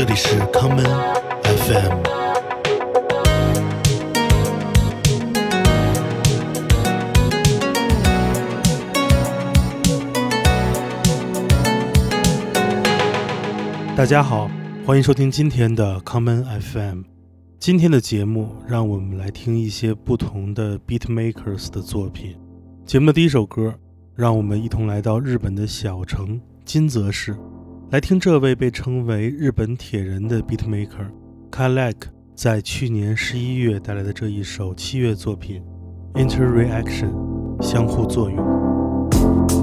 这里是 Common FM。大家好，欢迎收听今天的 Common FM。今天的节目，让我们来听一些不同的 beat makers 的作品。节目的第一首歌，让我们一同来到日本的小城金泽市。来听这位被称为“日本铁人”的 beat maker，Kalek 在去年十一月带来的这一首七月作品《Interaction r e》，相互作用。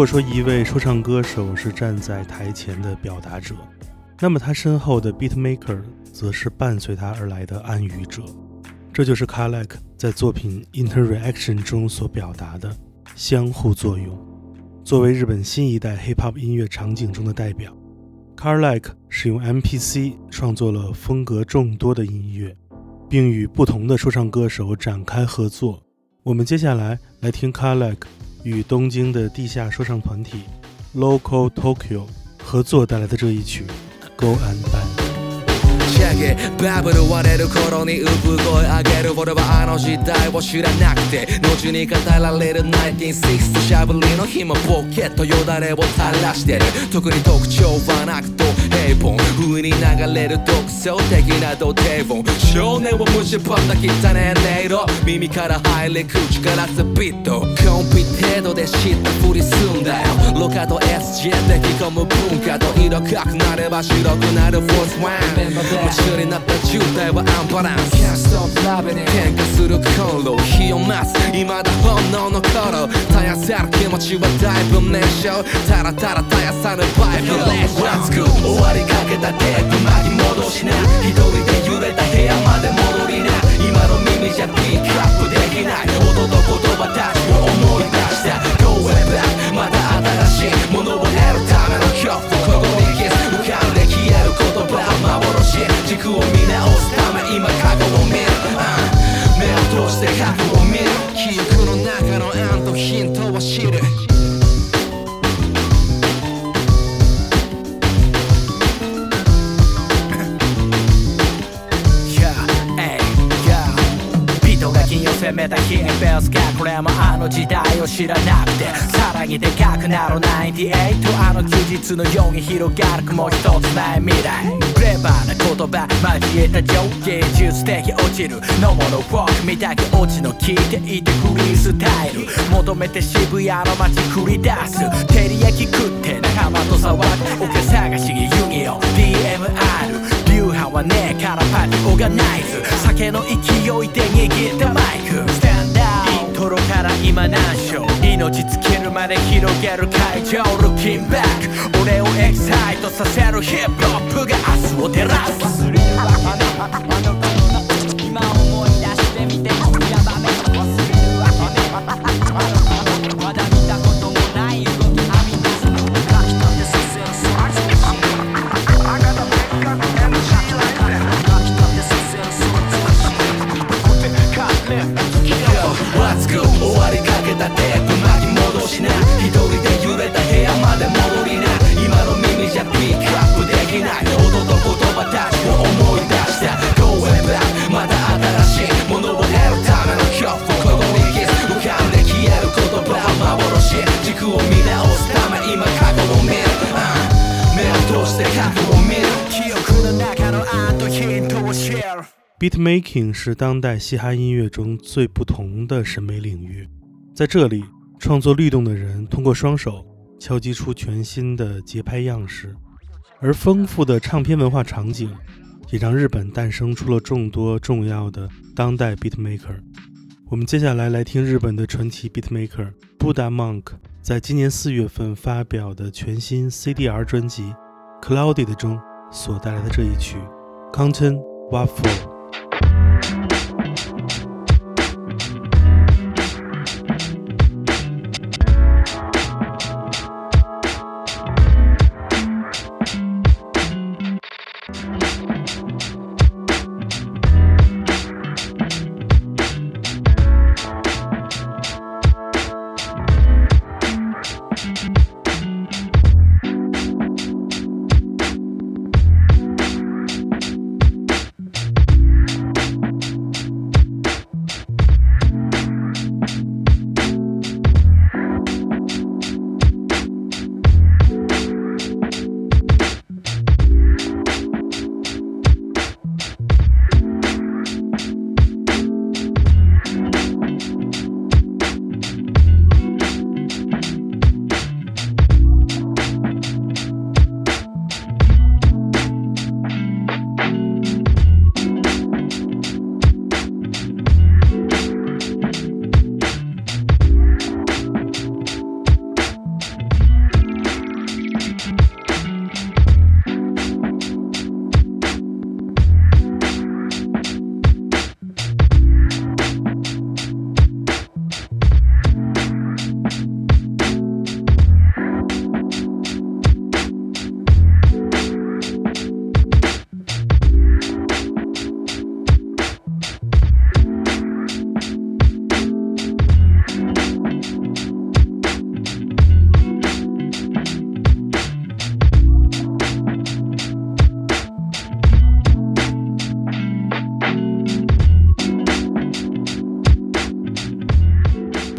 如果说一位说唱歌手是站在台前的表达者，那么他身后的 beat maker 则是伴随他而来的暗语者。这就是 c a r l e k 在作品《Interaction》中所表达的相互作用。作为日本新一代 hip hop 音乐场景中的代表 c a r l e k 使用 MPC 创作了风格众多的音乐，并与不同的说唱歌手展开合作。我们接下来来听 c a r l e k 与东京的地下说唱团体 Local Tokyo 合作带来的这一曲《Go and b y げバブル割れる頃に産声上げる俺はあの時代を知らなくて後に語られる1960しゃぶりの紐ポケットよだれを垂らしてる特に特徴はなくと平凡上に流れる独創的な土手本少年をパンダ汚ね音色耳から入り口からスピットコンピ程度で知ったふりすんだよロカと SJ で着込む文化と色濃くなれば白くなるフォースワンずれなった渋滞はアンバランス Can't stop loving it 喧嘩するコンロ火を待つ未だ本能の頃絶やせる気持ちはだいぶ燃焼たらたら絶やさぬバイブレーション熱く終わりかけたテープ巻き戻しな一人で揺れた部屋まで戻りな今の耳じゃピックアップできない音と言葉たちを思い出した Go way back また新しいものを得る軸を見直すため今過去を見る、目を通して過去を見る記憶の中の案とヒントを知る攻めた日にベースがこれもあの時代を知らなくてさらにでかくなる98あの休日のように広がる雲一つない未来レバーな言葉交えた情景芸術的落ちるのものウォーク見たけ落ちの聞いていてフリースタイル求めて渋谷の街繰り出す照り焼き食って仲間と触っておけ探しにユニオン DMR 流派はねえからパチオガナイズ酒の勢いで握ったマイクスタンダーイントロから今何章命尽きるまで広げる会場ルキンバック俺をエキサイトさせるヒップホップが明日を照らす What's go. Beat making 是当代嘻哈音乐中最不同的审美领域，在这里，创作律动的人通过双手敲击出全新的节拍样式，而丰富的唱片文化场景也让日本诞生出了众多重要的当代 Beat maker。我们接下来来听日本的传奇 Beat maker Buddha Monk 在今年四月份发表的全新 CDR 专辑《c l o u d e d 中所带来的这一曲《c o n t e n Waffle》。Thank you.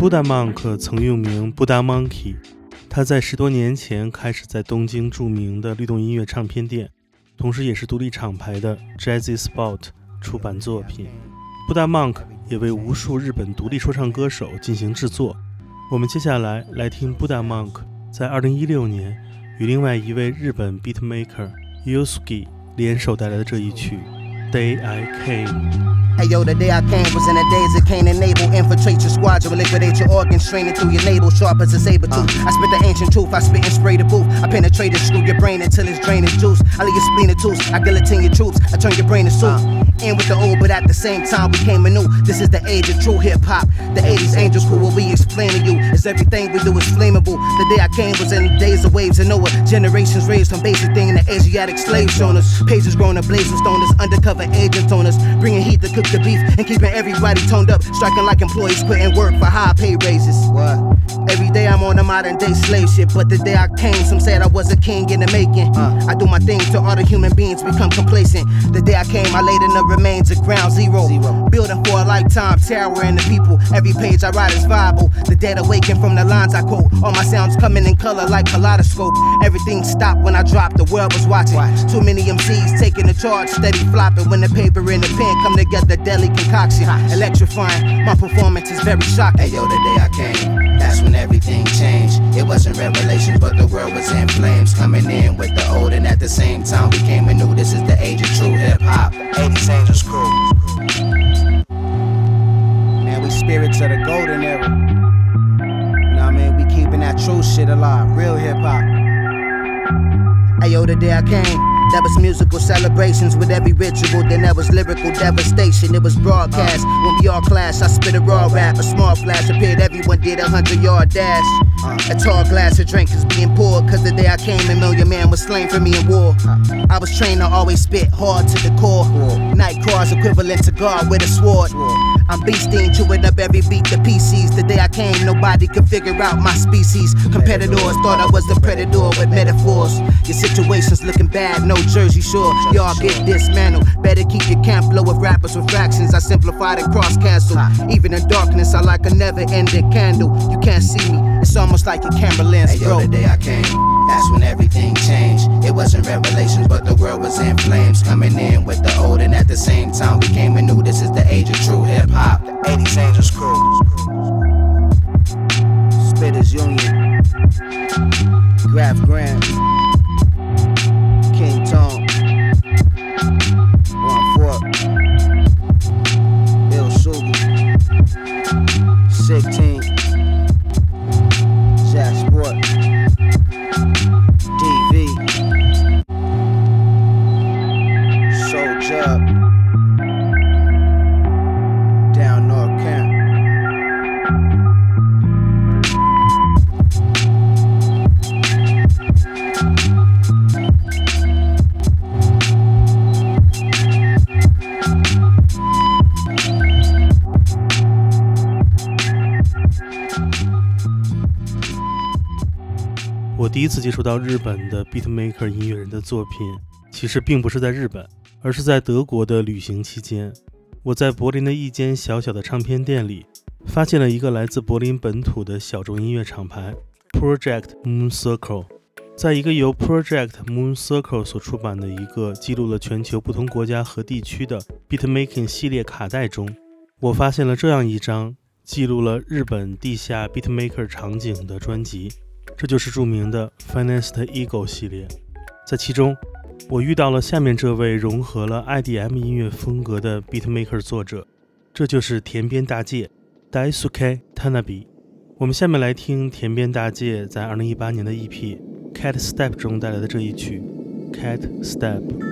Buddha Monk 曾用名 Buddha Monkey，他在十多年前开始在东京著名的律动音乐唱片店，同时也是独立厂牌的 Jazzy Spot 出版作品。Buddha Monk 也为无数日本独立说唱歌手进行制作。我们接下来来听 Buddha Monk 在2016年与另外一位日本 Beat Maker Yusuke 联手带来的这一曲。day I came. Hey yo, the day I came was in the days of Cain and Abel. Infiltrate your squadron, liquidate your organs, strain it through your navel, sharp as a saber tooth. Uh. I spit the ancient truth, I spit and spray the booth. I penetrate it, screw your brain until it's draining juice. I leave your spleen a tooth, I guillotine your troops, I turn your brain to soup. Uh. In with the old, but at the same time we came anew. This is the age of true hip hop. The 80s angels who will we explain to you is everything we do is flammable. The day I came was in the days of waves and Noah. Generations raised from basic thing in the Asiatic slave shown us. Pages grown ablaze and stoners, undercover for agents on us, bringing heat to cook the beef and keeping everybody toned up, striking like employees quitting work for high pay raises. What? Every day I'm on a modern day slave ship, but the day I came, some said I was a king in the making. Uh. I do my thing till other human beings become complacent. The day I came, I laid in the remains of ground zero. zero. Building for a lifetime, towering the people. Every page I write is viable. The dead awaken from the lines I quote. All my sounds coming in color like kaleidoscope. Everything stopped when I dropped, the world was watching. Watch. Too many MCs taking the charge, steady flopping. When the paper and the pen come together, deadly concoction. Electrifying, my performance is very shocking. Hey yo, the day I came, that's when when everything changed. It wasn't revelation, but the world was in flames. Coming in with the old, and at the same time, we came and knew this is the age of true hip hop. 80s Angels Crew. Man, we spirits of the golden era. You know what I mean? We keeping that true shit alive, real hip hop. Ayo, the day I came. That was musical celebrations with every ritual. Then there was lyrical devastation. It was broadcast. When we all clashed. I spit a raw rap. A small flash appeared. Everyone did a hundred yard dash. A tall glass of drink is being poured. Cause the day I came, a million man was slain for me in war. I was trained to always spit hard to the core. Night cars equivalent to God with a sword. I'm beasting, chewing up every beat the PCs. The day I came, nobody could figure out my species. Competitors thought I was a predator with metaphors. Your situation's looking bad, no Jersey Shore. Y'all get dismantled. Better keep your camp low with rappers with fractions. I simplified and cross cancel. Even in darkness, I like a never ending candle. You can't see me. It's almost like a camera lens hey, broke. Yo, the day I came, that's when everything changed. It wasn't revelations, but the world was in flames. Coming in with the old, and at the same time, we came and knew this is the age of true hip hop. The 80s Angels Crew. Spitters Union. Graph Graham. King Tom. One Bill 16. 第一次接触到日本的 beat maker 音乐人的作品，其实并不是在日本，而是在德国的旅行期间。我在柏林的一间小小的唱片店里，发现了一个来自柏林本土的小众音乐厂牌 Project Mooncircle。在一个由 Project Mooncircle 所出版的一个记录了全球不同国家和地区的 beat making 系列卡带中，我发现了这样一张记录了日本地下 beat maker 场景的专辑。这就是著名的 Finest Ego 系列，在其中，我遇到了下面这位融合了 IDM 音乐风格的 beatmaker 作者，这就是田边大介 d a i s u k e Tanabe）。我们下面来听田边大介在2018年的 EP Cat Step 中带来的这一曲 Cat Step。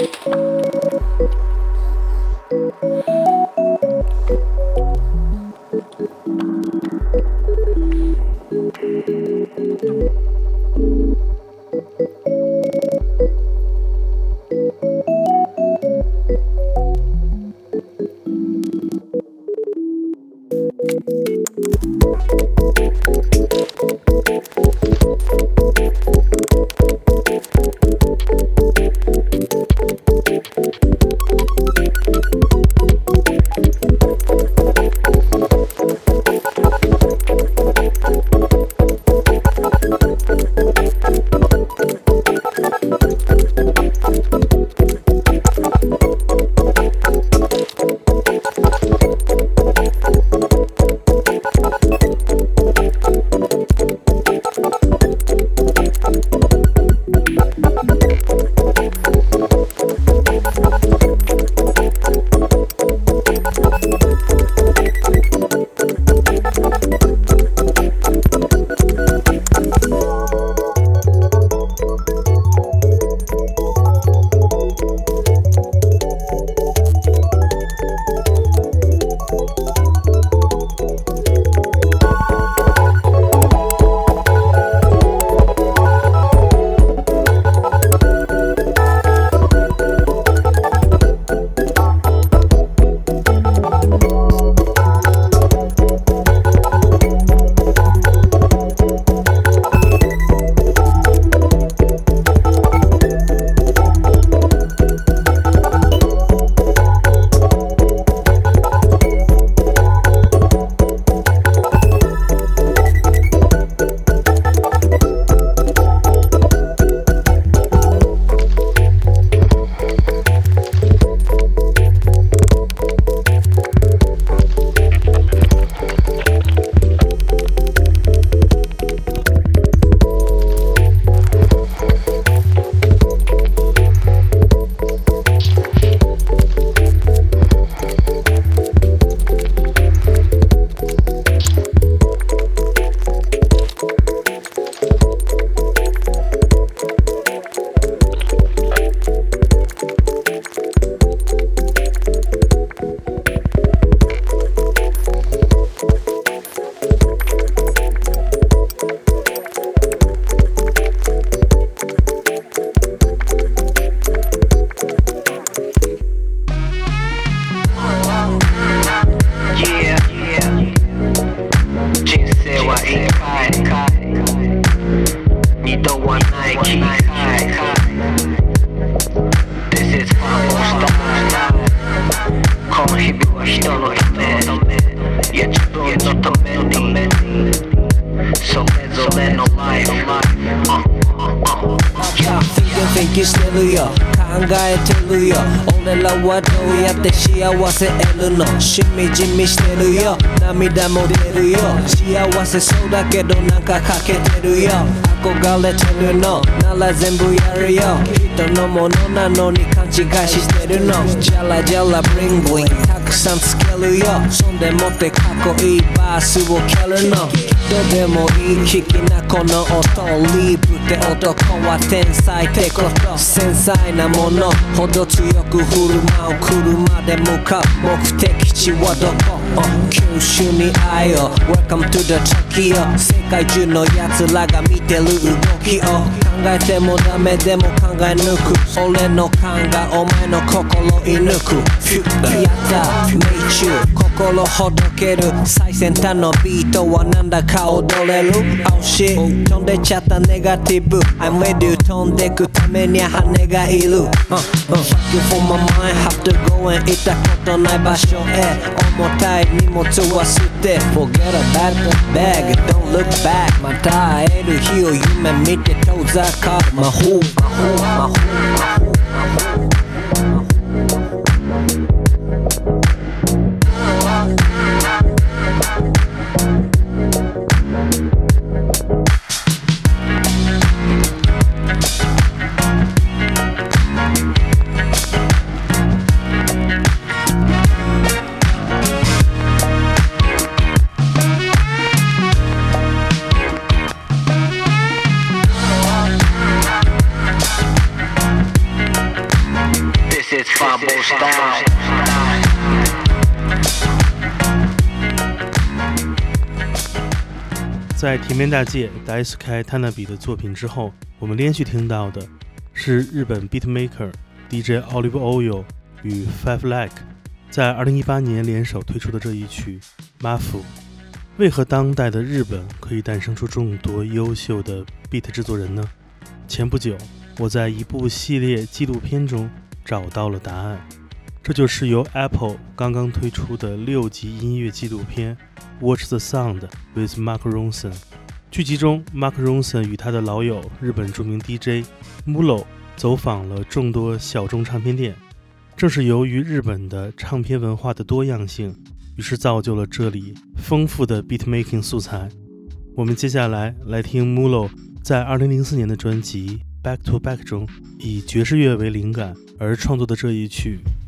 Música 涙も出るよ幸せそうだけどなんか欠けてるよ憧れてるのなら全部やるよ人のものなのに勘違いしてるのジャラジャラブリンブリンたくさんつけるよそんでもってかっこいいバースを蹴るのでもいい聞きなこの音リープって男は天才ってこと繊細なものほど強く振る舞う車で向かう目的地はどこ九州に愛を Welcome to the Tokyo 世界中の奴らが見てる動きを考えてもダメでも考え抜く俺の勘がお前の心射抜くやった命中心ほどける最先端のビートはなんだか踊れる Oh shit 飛んでちゃったネガティブ I'm with you 飛んでくために羽がいる Thank you for my mind have to go and 行ったことない場所へ重たい荷物は捨て Forget about the bag don't look back また会える日を夢見て遠ざかる魔法魔法魔法魔法在田边大介、t a n a b 比的作品之后，我们连续听到的是日本 beat maker DJ Oliver Oyo 与 Five Like 在二零一八年联手推出的这一曲《m a f f 为何当代的日本可以诞生出众多优秀的 beat 制作人呢？前不久，我在一部系列纪录片中找到了答案。这就是由 Apple 刚刚推出的六集音乐纪录片《Watch the Sound with Mark Ronson》剧集中，Mark Ronson 与他的老友日本著名 DJ Mulo 走访了众多小众唱片店。正是由于日本的唱片文化的多样性，于是造就了这里丰富的 beat making 素材。我们接下来来听 Mulo 在二零零四年的专辑《Back to Back》中，以爵士乐为灵感而创作的这一曲。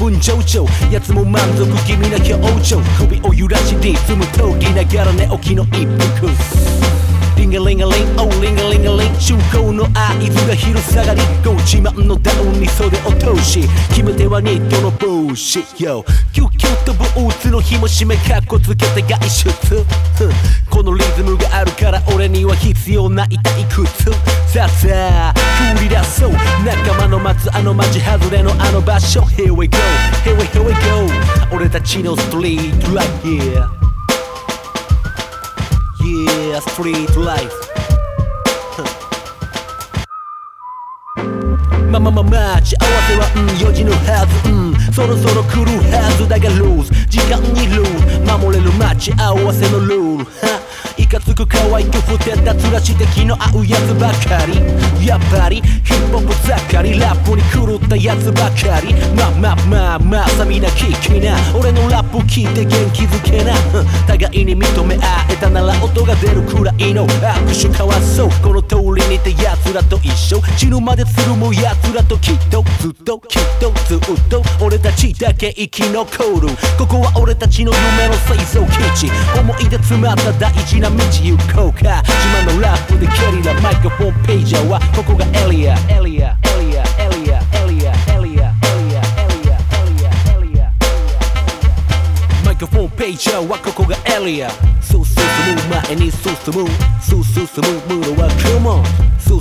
分上長やつも満足気味な表情首を揺らしリズムとりながら寝起きの一服リンガリンガリンオーリンガリンガリン中高の合図が昼下がりご自慢のダウンに袖を通し決め手はニットの帽子 Yo 吹っ飛ぶうつのも締めかっこつけて外出このリズムがあるから俺には必要ない退屈さあさあ振り出そう仲間の待つあの街外れのあの場所 Here we go, here we, here we go 俺たちのストリート right e r e Yeah, street life まあまあまあ待ち合わせはうんよ時のはずうんそろそろ来るはずだがルーズ時間にルール守れる待ち合わせのルールいかつく可愛くふてたつらして気の合うやつばかりやっぱりヒップホップざっかりラップに狂ったやつばかりまあまあまあまあさみな聞きな俺のラップ聞いて元気づけな互いに認め合えたなら音が出るくらいの握手交わそうこの通りにてやつらと一緒死ぬまでつるむやつらときっとずっときっとずっと俺たちだけ生き残るここは俺たちの夢の製造基地思い出詰まった大地ちな道行こうか自慢のラップでキャリーなマイクフォンページャーはここがエリアエリアエリアエリアエリアエリアエリアエリアエリアエリアマイクフォンページャーはここがエリアそうそう前に進む進むムロは Come on 進む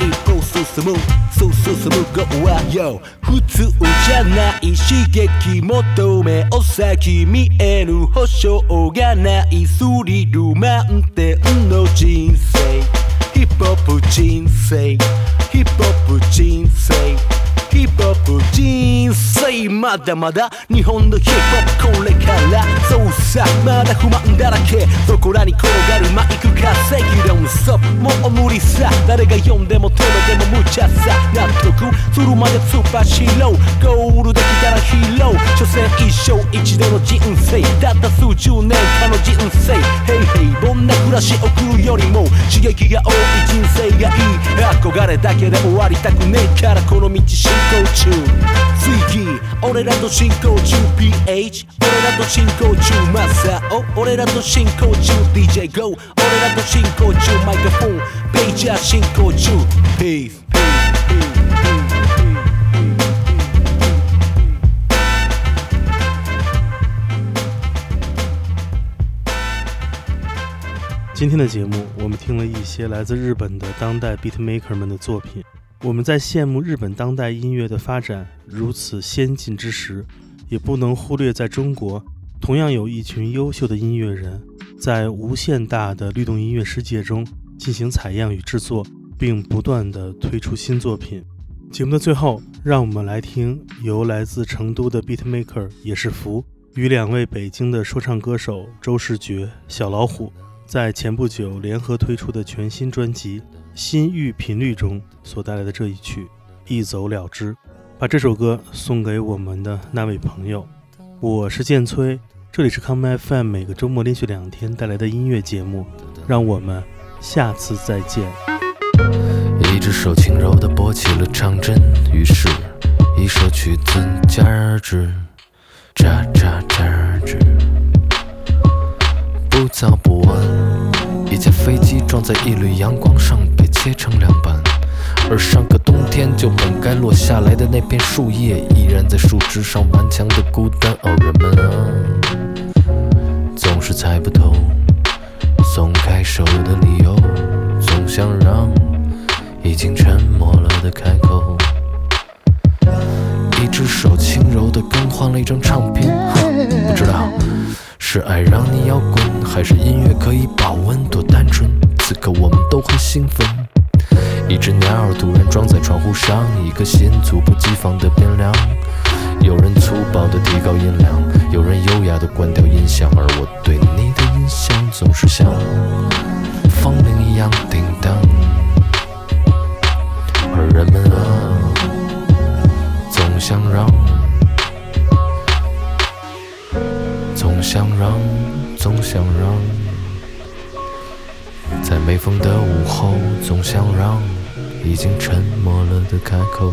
一歩進む進む Go は Yo 普通じゃない刺激求めお先見えぬ保証がないスリル満点の人生ヒップホップ人生ヒップホップ人生ヒップホップ人生まだまだ日本のヒップホップこれからそうさまだ不満だらけそこらに転がるマイク稼ぎ論そもう無理さ誰が読んでも止めても無茶さ納得するまで突破しろゴールできたらヒーロー所詮一生一度の人生たった数十年間らし送るよりも刺激が多い人生がいい憧れだけで終わりたくねえからこの道進行中次俺らと進行中 PH 俺らと進行中マッサオ俺らと進行中 DJGO 俺らと進行中マイクロフォンペイジャー進行中 p e p e p e 今天的节目，我们听了一些来自日本的当代 beat maker 们的作品。我们在羡慕日本当代音乐的发展如此先进之时，也不能忽略在中国同样有一群优秀的音乐人在无限大的律动音乐世界中进行采样与制作，并不断的推出新作品。节目的最后，让我们来听由来自成都的 beat maker 也是福与两位北京的说唱歌手周世觉、小老虎。在前不久联合推出的全新专辑《心域频率》中所带来的这一曲《一走了之》，把这首歌送给我们的那位朋友。我是剑崔，这里是康麦 FM，每个周末连续两天带来的音乐节目，让我们下次再见。一只手轻柔地拨起了唱针，于是一首曲子戛然而止。道不完，一架飞机撞在一缕阳光上，被切成两半。而上个冬天就本该落下来的那片树叶，依然在树枝上顽强的孤单。哦，人们啊，总是猜不透，松开手的理由，总想让已经沉默了的开口。一只手轻柔的更换了一张唱片，不知道是爱让你摇滚。还是音乐可以保温，多单纯。此刻我们都很兴奋。一只鸟儿突然撞在窗户上，一颗心猝不及防的变凉。有人粗暴地提高音量，有人优雅地关掉音响，而我对你的印象总是像风铃一样叮当。想让在没风的午后，总想让已经沉默了的开口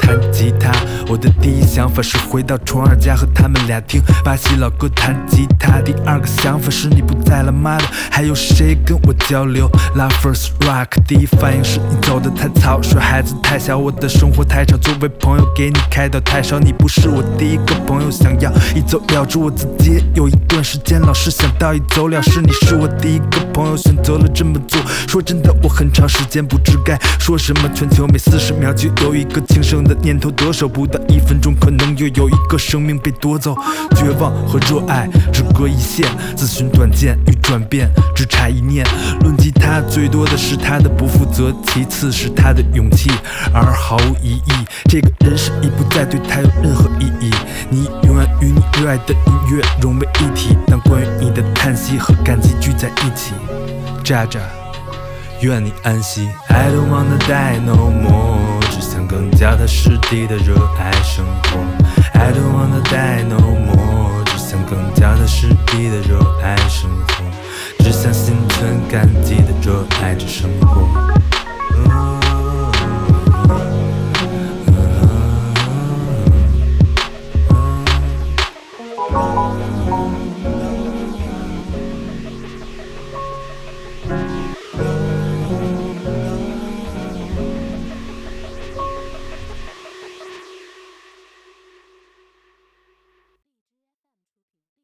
弹吉他，我的第。想法是回到虫儿家和他们俩听巴西老哥弹吉他。第二个想法是你不在了，妈的，还有谁跟我交流？Love is t rock。第一反应是你走的太草率，孩子太小，我的生活太吵。作为朋友给你开导太少，你不是我第一个朋友。想要一走了之，我自己有一段时间老是想到一走了之。你是我第一个朋友，选择了这么做。说真的，我很长时间不知该说什么。全球每四十秒就有一个轻生的念头得手，不到一分钟。可能又有一个生命被夺走，绝望和热爱只隔一线，自寻短见与转变只差一念。论及他，最多的是他的不负责，其次是他的勇气，而毫无疑义。这个人世已不再对他有任何意义。你永远与你热爱的音乐融为一体，当关于你的叹息和感激聚在一起 j a 愿你安息。I don't wanna die no more。更加的实地的热爱生活，I don't wanna die no more，只想更加的实地的热爱生活，只想心存感激的热爱着生活。